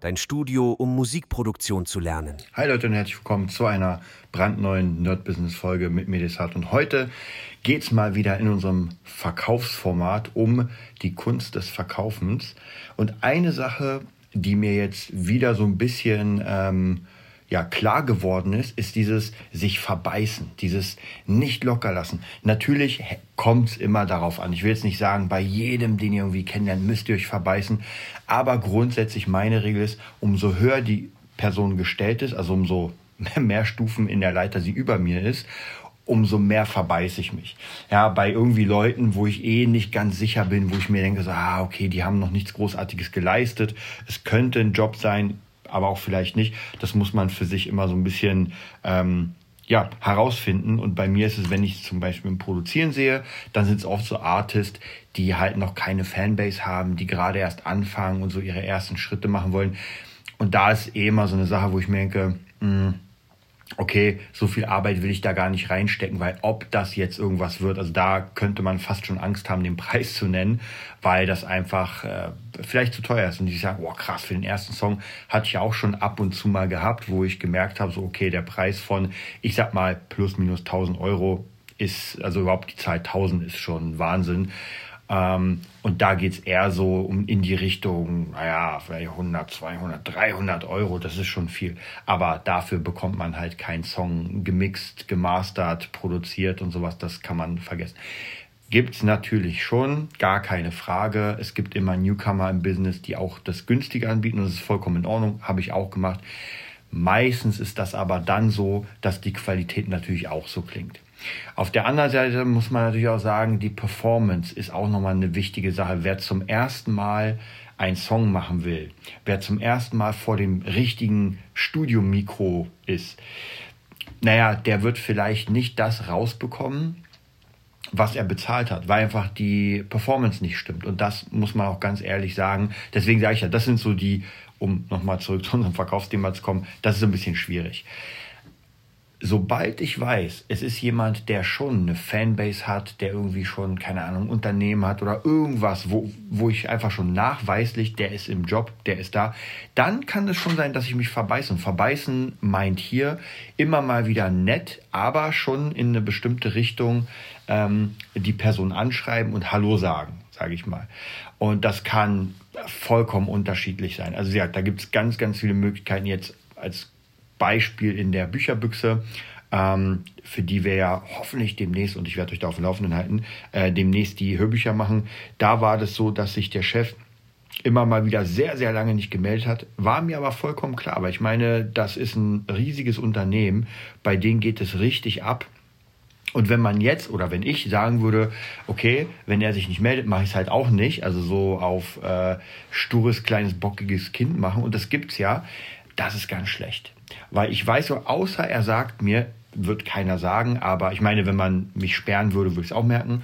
dein Studio, um Musikproduktion zu lernen. Hi Leute und herzlich willkommen zu einer brandneuen Nerd Business Folge mit Medisat. Und heute geht es mal wieder in unserem Verkaufsformat um die Kunst des Verkaufens. Und eine Sache, die mir jetzt wieder so ein bisschen ähm, ja klar geworden ist, ist dieses sich verbeißen, dieses nicht locker lassen. Natürlich kommt es immer darauf an. Ich will jetzt nicht sagen, bei jedem, den ihr irgendwie kennenlernt, müsst ihr euch verbeißen. Aber grundsätzlich meine Regel ist, umso höher die Person gestellt ist, also umso mehr Stufen in der Leiter sie über mir ist, umso mehr verbeiße ich mich. Ja, bei irgendwie Leuten, wo ich eh nicht ganz sicher bin, wo ich mir denke, so, ah, okay, die haben noch nichts Großartiges geleistet. Es könnte ein Job sein, aber auch vielleicht nicht. Das muss man für sich immer so ein bisschen ähm, ja, herausfinden. Und bei mir ist es, wenn ich zum Beispiel im Produzieren sehe, dann sind es oft so Artists, die halt noch keine Fanbase haben, die gerade erst anfangen und so ihre ersten Schritte machen wollen. Und da ist eh immer so eine Sache, wo ich mir denke, mh, hm, okay, so viel Arbeit will ich da gar nicht reinstecken, weil ob das jetzt irgendwas wird, also da könnte man fast schon Angst haben, den Preis zu nennen, weil das einfach äh, vielleicht zu teuer ist. Und die sagen, oh krass, für den ersten Song hatte ich auch schon ab und zu mal gehabt, wo ich gemerkt habe, so okay, der Preis von, ich sag mal, plus minus 1000 Euro ist, also überhaupt die Zahl 1000 ist schon Wahnsinn. Ähm, und da geht es eher so um in die Richtung, naja, vielleicht 100, 200, 300 Euro, das ist schon viel. Aber dafür bekommt man halt keinen Song gemixt, gemastert, produziert und sowas, das kann man vergessen. Gibt es natürlich schon, gar keine Frage. Es gibt immer Newcomer im Business, die auch das günstiger anbieten. Das ist vollkommen in Ordnung, habe ich auch gemacht. Meistens ist das aber dann so, dass die Qualität natürlich auch so klingt. Auf der anderen Seite muss man natürlich auch sagen, die Performance ist auch nochmal eine wichtige Sache. Wer zum ersten Mal einen Song machen will, wer zum ersten Mal vor dem richtigen Studiomikro ist, naja, der wird vielleicht nicht das rausbekommen, was er bezahlt hat, weil einfach die Performance nicht stimmt. Und das muss man auch ganz ehrlich sagen. Deswegen sage ich ja, das sind so die, um nochmal zurück zu unserem Verkaufsthema zu kommen, das ist ein bisschen schwierig sobald ich weiß, es ist jemand, der schon eine Fanbase hat, der irgendwie schon, keine Ahnung, Unternehmen hat oder irgendwas, wo, wo ich einfach schon nachweislich, der ist im Job, der ist da, dann kann es schon sein, dass ich mich verbeiße. Und verbeißen meint hier immer mal wieder nett, aber schon in eine bestimmte Richtung ähm, die Person anschreiben und Hallo sagen, sage ich mal. Und das kann vollkommen unterschiedlich sein. Also ja, da gibt es ganz, ganz viele Möglichkeiten jetzt als Beispiel in der Bücherbüchse, ähm, für die wir ja hoffentlich demnächst, und ich werde euch da auf dem Laufenden halten, äh, demnächst die Hörbücher machen. Da war das so, dass sich der Chef immer mal wieder sehr, sehr lange nicht gemeldet hat. War mir aber vollkommen klar, weil ich meine, das ist ein riesiges Unternehmen, bei denen geht es richtig ab. Und wenn man jetzt oder wenn ich sagen würde, okay, wenn er sich nicht meldet, mache ich es halt auch nicht, also so auf äh, stures, kleines, bockiges Kind machen, und das gibt's ja, das ist ganz schlecht. Weil ich weiß so, außer er sagt mir, wird keiner sagen, aber ich meine, wenn man mich sperren würde, würde ich es auch merken.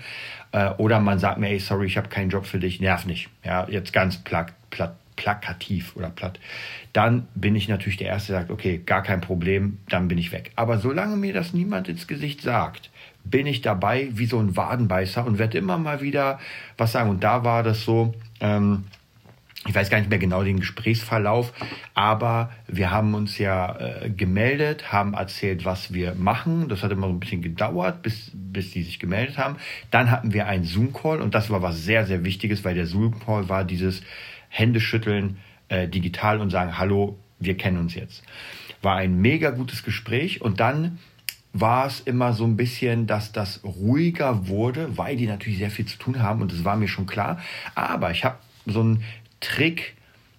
Äh, oder man sagt mir, ey, sorry, ich habe keinen Job für dich, nerv nicht. Ja, jetzt ganz plak platt, plakativ oder platt. Dann bin ich natürlich der Erste, der sagt, okay, gar kein Problem, dann bin ich weg. Aber solange mir das niemand ins Gesicht sagt, bin ich dabei wie so ein Wadenbeißer und werde immer mal wieder was sagen. Und da war das so, ähm, ich weiß gar nicht mehr genau den Gesprächsverlauf, aber wir haben uns ja äh, gemeldet, haben erzählt, was wir machen. Das hat immer so ein bisschen gedauert, bis, bis die sich gemeldet haben. Dann hatten wir einen Zoom-Call und das war was sehr, sehr Wichtiges, weil der Zoom-Call war dieses Händeschütteln äh, digital und sagen, hallo, wir kennen uns jetzt. War ein mega gutes Gespräch und dann war es immer so ein bisschen, dass das ruhiger wurde, weil die natürlich sehr viel zu tun haben und das war mir schon klar. Aber ich habe so ein Trick,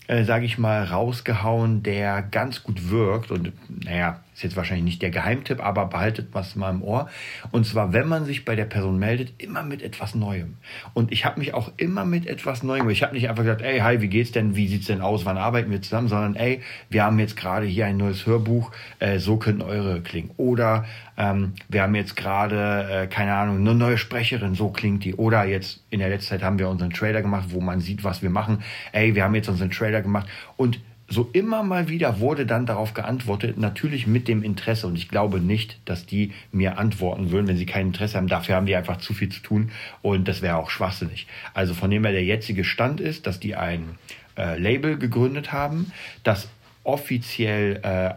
äh, sage ich mal, rausgehauen, der ganz gut wirkt. Und naja, ist jetzt wahrscheinlich nicht der Geheimtipp, aber behaltet was mal im Ohr. Und zwar, wenn man sich bei der Person meldet, immer mit etwas Neuem. Und ich habe mich auch immer mit etwas Neuem. Ich habe nicht einfach gesagt, ey, hi, wie geht's denn? Wie sieht's denn aus? Wann arbeiten wir zusammen? Sondern, ey, wir haben jetzt gerade hier ein neues Hörbuch. Äh, so könnten eure klingen. Oder ähm, wir haben jetzt gerade, äh, keine Ahnung, eine neue Sprecherin. So klingt die. Oder jetzt in der letzten Zeit haben wir unseren Trailer gemacht, wo man sieht, was wir machen. Ey, wir haben jetzt unseren Trailer gemacht. Und so immer mal wieder wurde dann darauf geantwortet, natürlich mit dem Interesse. Und ich glaube nicht, dass die mir antworten würden, wenn sie kein Interesse haben. Dafür haben die einfach zu viel zu tun und das wäre auch schwachsinnig. Also von dem her der jetzige Stand ist, dass die ein äh, Label gegründet haben, das offiziell äh,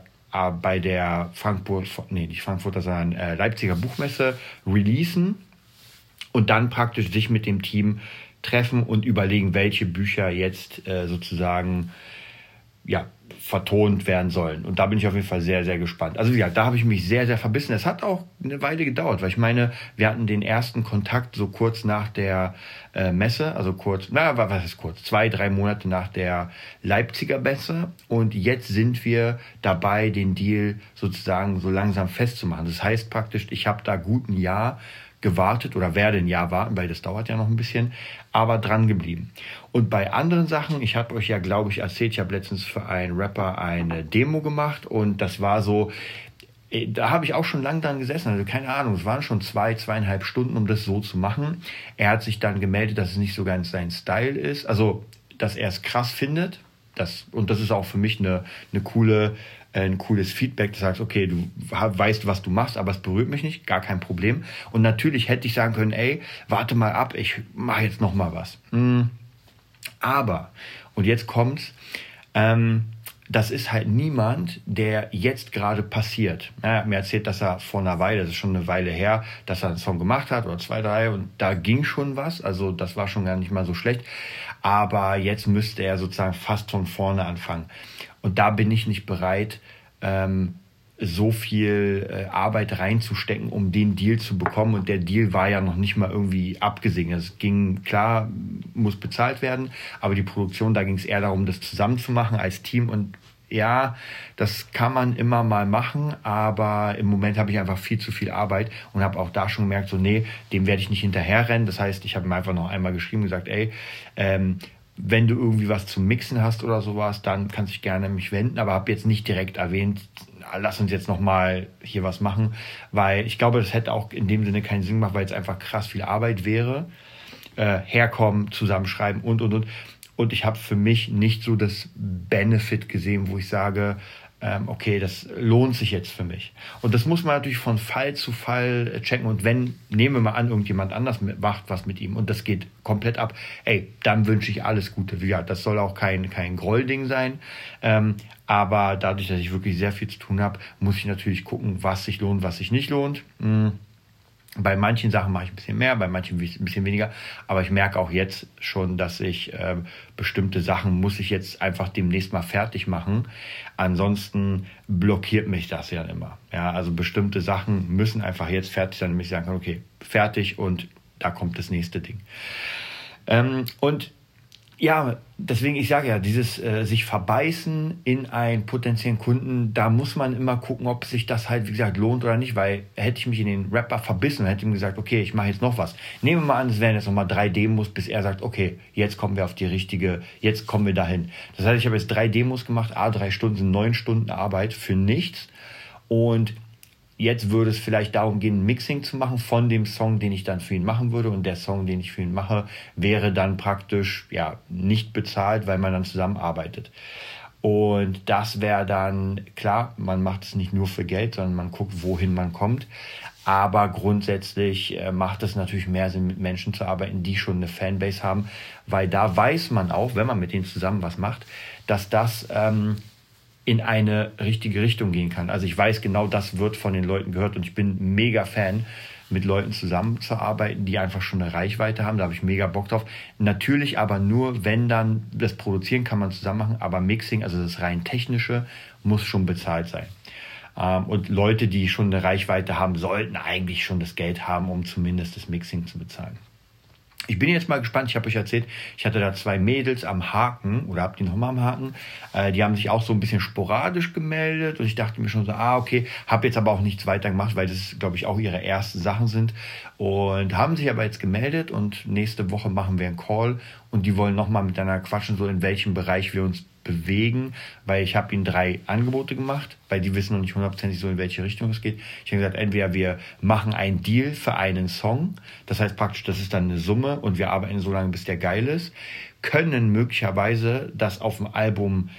bei der Frankfurt, nee, nicht Frankfurter, sondern äh, Leipziger Buchmesse releasen und dann praktisch sich mit dem Team treffen und überlegen, welche Bücher jetzt äh, sozusagen ja, vertont werden sollen. Und da bin ich auf jeden Fall sehr, sehr gespannt. Also ja, da habe ich mich sehr, sehr verbissen. Es hat auch eine Weile gedauert, weil ich meine, wir hatten den ersten Kontakt so kurz nach der äh, Messe, also kurz, naja, was ist kurz, zwei, drei Monate nach der Leipziger Messe. Und jetzt sind wir dabei, den Deal sozusagen so langsam festzumachen. Das heißt praktisch, ich habe da gut ein Jahr gewartet oder werde ein Jahr warten, weil das dauert ja noch ein bisschen, aber dran geblieben. Und bei anderen Sachen, ich habe euch ja, glaube ich, erzählt, ich habe letztens für einen Rapper eine Demo gemacht und das war so, äh, da habe ich auch schon lang dran gesessen, also keine Ahnung, es waren schon zwei, zweieinhalb Stunden, um das so zu machen. Er hat sich dann gemeldet, dass es nicht so ganz sein Style ist, also dass er es krass findet. Das, und das ist auch für mich eine, eine coole ein cooles Feedback, du sagst, okay, du weißt, was du machst, aber es berührt mich nicht, gar kein Problem. Und natürlich hätte ich sagen können, ey, warte mal ab, ich mache jetzt noch mal was. Hm. Aber, und jetzt kommt's, ähm, das ist halt niemand, der jetzt gerade passiert. Er hat mir erzählt, dass er vor einer Weile, das ist schon eine Weile her, dass er einen Song gemacht hat oder zwei, drei und da ging schon was. Also das war schon gar nicht mal so schlecht. Aber jetzt müsste er sozusagen fast von vorne anfangen. Und da bin ich nicht bereit, ähm, so viel äh, Arbeit reinzustecken, um den Deal zu bekommen. Und der Deal war ja noch nicht mal irgendwie abgesegnet. Es ging, klar, muss bezahlt werden, aber die Produktion, da ging es eher darum, das zusammen zu machen als Team. Und ja, das kann man immer mal machen, aber im Moment habe ich einfach viel zu viel Arbeit und habe auch da schon gemerkt, so nee, dem werde ich nicht hinterherrennen. Das heißt, ich habe ihm einfach noch einmal geschrieben, gesagt, ey, ähm, wenn du irgendwie was zum Mixen hast oder sowas, dann kannst du dich gerne mich wenden, aber habe jetzt nicht direkt erwähnt, lass uns jetzt noch mal hier was machen, weil ich glaube, das hätte auch in dem Sinne keinen Sinn gemacht, weil es einfach krass viel Arbeit wäre. Äh, herkommen, zusammenschreiben und und und. Und ich habe für mich nicht so das Benefit gesehen, wo ich sage, okay, das lohnt sich jetzt für mich. Und das muss man natürlich von Fall zu Fall checken. Und wenn, nehmen wir mal an, irgendjemand anders macht was mit ihm und das geht komplett ab, ey, dann wünsche ich alles Gute. Ja, das soll auch kein, kein Grollding sein. Ähm, aber dadurch, dass ich wirklich sehr viel zu tun habe, muss ich natürlich gucken, was sich lohnt, was sich nicht lohnt. Mhm. Bei manchen Sachen mache ich ein bisschen mehr, bei manchen ein bisschen weniger. Aber ich merke auch jetzt schon, dass ich äh, bestimmte Sachen muss ich jetzt einfach demnächst mal fertig machen. Ansonsten blockiert mich das ja immer. Ja, also bestimmte Sachen müssen einfach jetzt fertig sein, damit ich sagen kann, okay, fertig und da kommt das nächste Ding. Ähm, und ja, deswegen, ich sage ja, dieses äh, sich verbeißen in einen potenziellen Kunden, da muss man immer gucken, ob sich das halt, wie gesagt, lohnt oder nicht, weil hätte ich mich in den Rapper verbissen, hätte ihm gesagt, okay, ich mache jetzt noch was. Nehmen wir mal an, es wären jetzt nochmal drei Demos, bis er sagt, okay, jetzt kommen wir auf die richtige, jetzt kommen wir dahin. Das heißt, ich habe jetzt drei Demos gemacht, a, drei Stunden sind neun Stunden Arbeit für nichts und Jetzt würde es vielleicht darum gehen, ein Mixing zu machen von dem Song, den ich dann für ihn machen würde. Und der Song, den ich für ihn mache, wäre dann praktisch ja nicht bezahlt, weil man dann zusammenarbeitet. Und das wäre dann klar, man macht es nicht nur für Geld, sondern man guckt, wohin man kommt. Aber grundsätzlich äh, macht es natürlich mehr Sinn, mit Menschen zu arbeiten, die schon eine Fanbase haben, weil da weiß man auch, wenn man mit denen zusammen was macht, dass das ähm, in eine richtige Richtung gehen kann. Also ich weiß genau, das wird von den Leuten gehört und ich bin mega Fan, mit Leuten zusammenzuarbeiten, die einfach schon eine Reichweite haben. Da habe ich mega Bock drauf. Natürlich aber nur, wenn dann das Produzieren kann man zusammen machen, aber Mixing, also das rein technische, muss schon bezahlt sein. Ähm, und Leute, die schon eine Reichweite haben, sollten eigentlich schon das Geld haben, um zumindest das Mixing zu bezahlen. Ich bin jetzt mal gespannt. Ich habe euch erzählt, ich hatte da zwei Mädels am Haken oder habt die noch mal am Haken. Äh, die haben sich auch so ein bisschen sporadisch gemeldet und ich dachte mir schon so, ah, okay, habe jetzt aber auch nichts weiter gemacht, weil das, glaube ich, auch ihre ersten Sachen sind. Und haben sich aber jetzt gemeldet und nächste Woche machen wir einen Call und die wollen noch mal miteinander quatschen, so in welchem Bereich wir uns bewegen, weil ich habe ihnen drei Angebote gemacht, weil die wissen noch nicht hundertprozentig so, in welche Richtung es geht. Ich habe gesagt, entweder wir machen einen Deal für einen Song, das heißt praktisch, das ist dann eine Summe und wir arbeiten so lange, bis der geil ist, können möglicherweise das auf dem Album,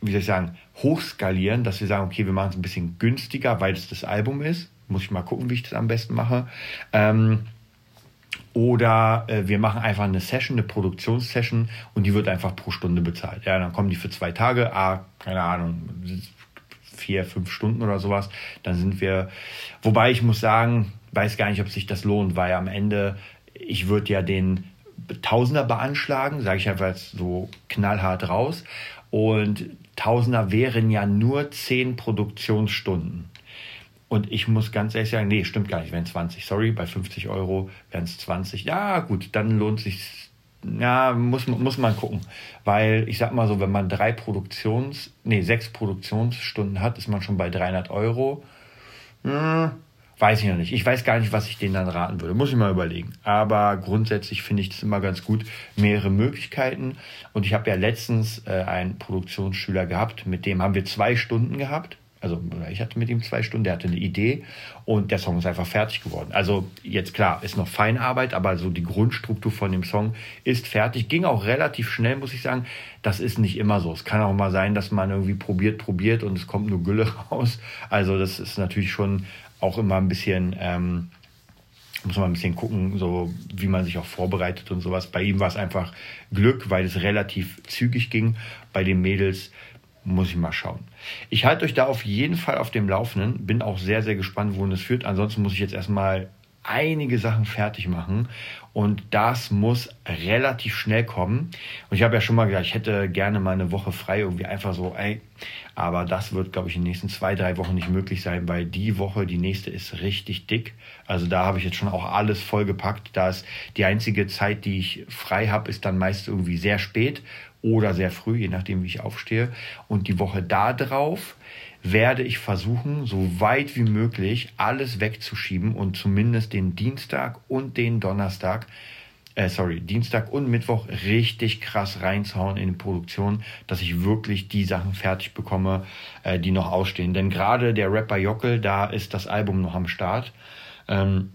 wie soll ich sagen, hochskalieren, dass wir sagen, okay, wir machen es ein bisschen günstiger, weil es das Album ist. Muss ich mal gucken, wie ich das am besten mache. Ähm, oder äh, wir machen einfach eine Session, eine Produktionssession und die wird einfach pro Stunde bezahlt. Ja, dann kommen die für zwei Tage, ah, keine Ahnung, vier, fünf Stunden oder sowas. Dann sind wir, wobei ich muss sagen, weiß gar nicht, ob sich das lohnt, weil am Ende, ich würde ja den Tausender beanschlagen, sage ich einfach jetzt so knallhart raus. Und Tausender wären ja nur zehn Produktionsstunden. Und ich muss ganz ehrlich sagen, nee, stimmt gar nicht, wären 20. Sorry, bei 50 Euro wären es 20. Ja, gut, dann lohnt sich ja, muss, muss man gucken. Weil ich sag mal so, wenn man drei Produktions, nee, sechs Produktionsstunden hat, ist man schon bei 300 Euro. Hm, weiß ich noch nicht. Ich weiß gar nicht, was ich denen dann raten würde. Muss ich mal überlegen. Aber grundsätzlich finde ich das immer ganz gut. Mehrere Möglichkeiten. Und ich habe ja letztens äh, einen Produktionsschüler gehabt, mit dem haben wir zwei Stunden gehabt also ich hatte mit ihm zwei Stunden, der hatte eine Idee und der Song ist einfach fertig geworden. Also jetzt klar, ist noch Feinarbeit, aber so die Grundstruktur von dem Song ist fertig. Ging auch relativ schnell, muss ich sagen. Das ist nicht immer so. Es kann auch mal sein, dass man irgendwie probiert, probiert und es kommt nur Gülle raus. Also das ist natürlich schon auch immer ein bisschen... Ähm, muss man ein bisschen gucken, so wie man sich auch vorbereitet und sowas. Bei ihm war es einfach Glück, weil es relativ zügig ging. Bei den Mädels muss ich mal schauen. Ich halte euch da auf jeden Fall auf dem Laufenden. Bin auch sehr, sehr gespannt, wohin es führt. Ansonsten muss ich jetzt erstmal einige Sachen fertig machen und das muss relativ schnell kommen. Und ich habe ja schon mal gesagt, ich hätte gerne mal eine Woche frei, irgendwie einfach so, ey, aber das wird, glaube ich, in den nächsten zwei, drei Wochen nicht möglich sein, weil die Woche, die nächste ist richtig dick. Also da habe ich jetzt schon auch alles vollgepackt. Da ist die einzige Zeit, die ich frei habe, ist dann meist irgendwie sehr spät oder sehr früh, je nachdem, wie ich aufstehe. Und die Woche da drauf werde ich versuchen, so weit wie möglich alles wegzuschieben und zumindest den Dienstag und den Donnerstag, äh, sorry, Dienstag und Mittwoch richtig krass reinzuhauen in die Produktion, dass ich wirklich die Sachen fertig bekomme, äh, die noch ausstehen. Denn gerade der Rapper Jockel, da ist das Album noch am Start. Ähm,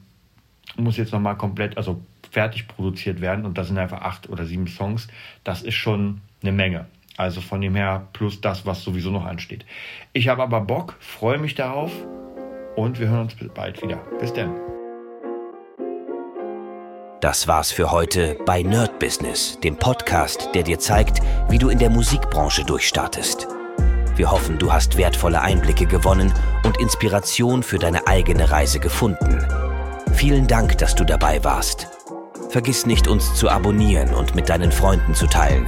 muss jetzt nochmal komplett, also fertig produziert werden und das sind einfach acht oder sieben Songs. Das ist schon eine Menge. Also von dem her plus das, was sowieso noch ansteht. Ich habe aber Bock, freue mich darauf und wir hören uns bald wieder. Bis dann. Das war's für heute bei Nerd Business, dem Podcast, der dir zeigt, wie du in der Musikbranche durchstartest. Wir hoffen, du hast wertvolle Einblicke gewonnen und Inspiration für deine eigene Reise gefunden. Vielen Dank, dass du dabei warst. Vergiss nicht, uns zu abonnieren und mit deinen Freunden zu teilen.